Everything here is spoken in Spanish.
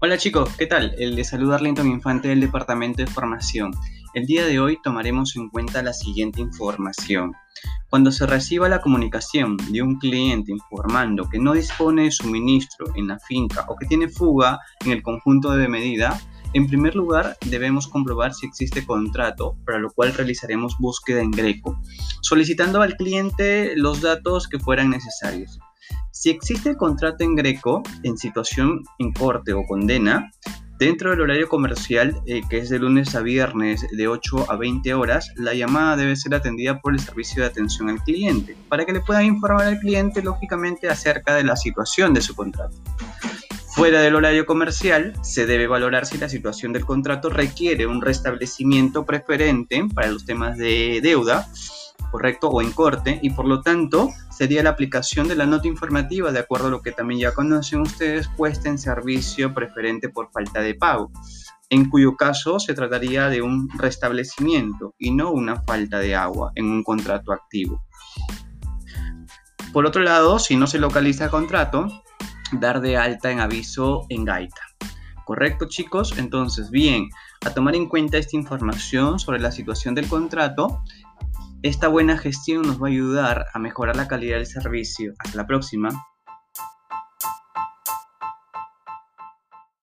Hola chicos, ¿qué tal? El de saludar Linton Infante del Departamento de Formación. El día de hoy tomaremos en cuenta la siguiente información. Cuando se reciba la comunicación de un cliente informando que no dispone de suministro en la finca o que tiene fuga en el conjunto de medida, en primer lugar debemos comprobar si existe contrato, para lo cual realizaremos búsqueda en Greco, solicitando al cliente los datos que fueran necesarios. Si existe contrato en Greco en situación en corte o condena, dentro del horario comercial, eh, que es de lunes a viernes de 8 a 20 horas, la llamada debe ser atendida por el servicio de atención al cliente, para que le puedan informar al cliente, lógicamente, acerca de la situación de su contrato. Fuera del horario comercial, se debe valorar si la situación del contrato requiere un restablecimiento preferente para los temas de deuda correcto o en corte y por lo tanto sería la aplicación de la nota informativa de acuerdo a lo que también ya conocen ustedes puesta en servicio preferente por falta de pago en cuyo caso se trataría de un restablecimiento y no una falta de agua en un contrato activo. Por otro lado, si no se localiza el contrato, dar de alta en aviso en gaita. ¿Correcto chicos? Entonces, bien, a tomar en cuenta esta información sobre la situación del contrato esta buena gestión nos va a ayudar a mejorar la calidad del servicio. Hasta la próxima.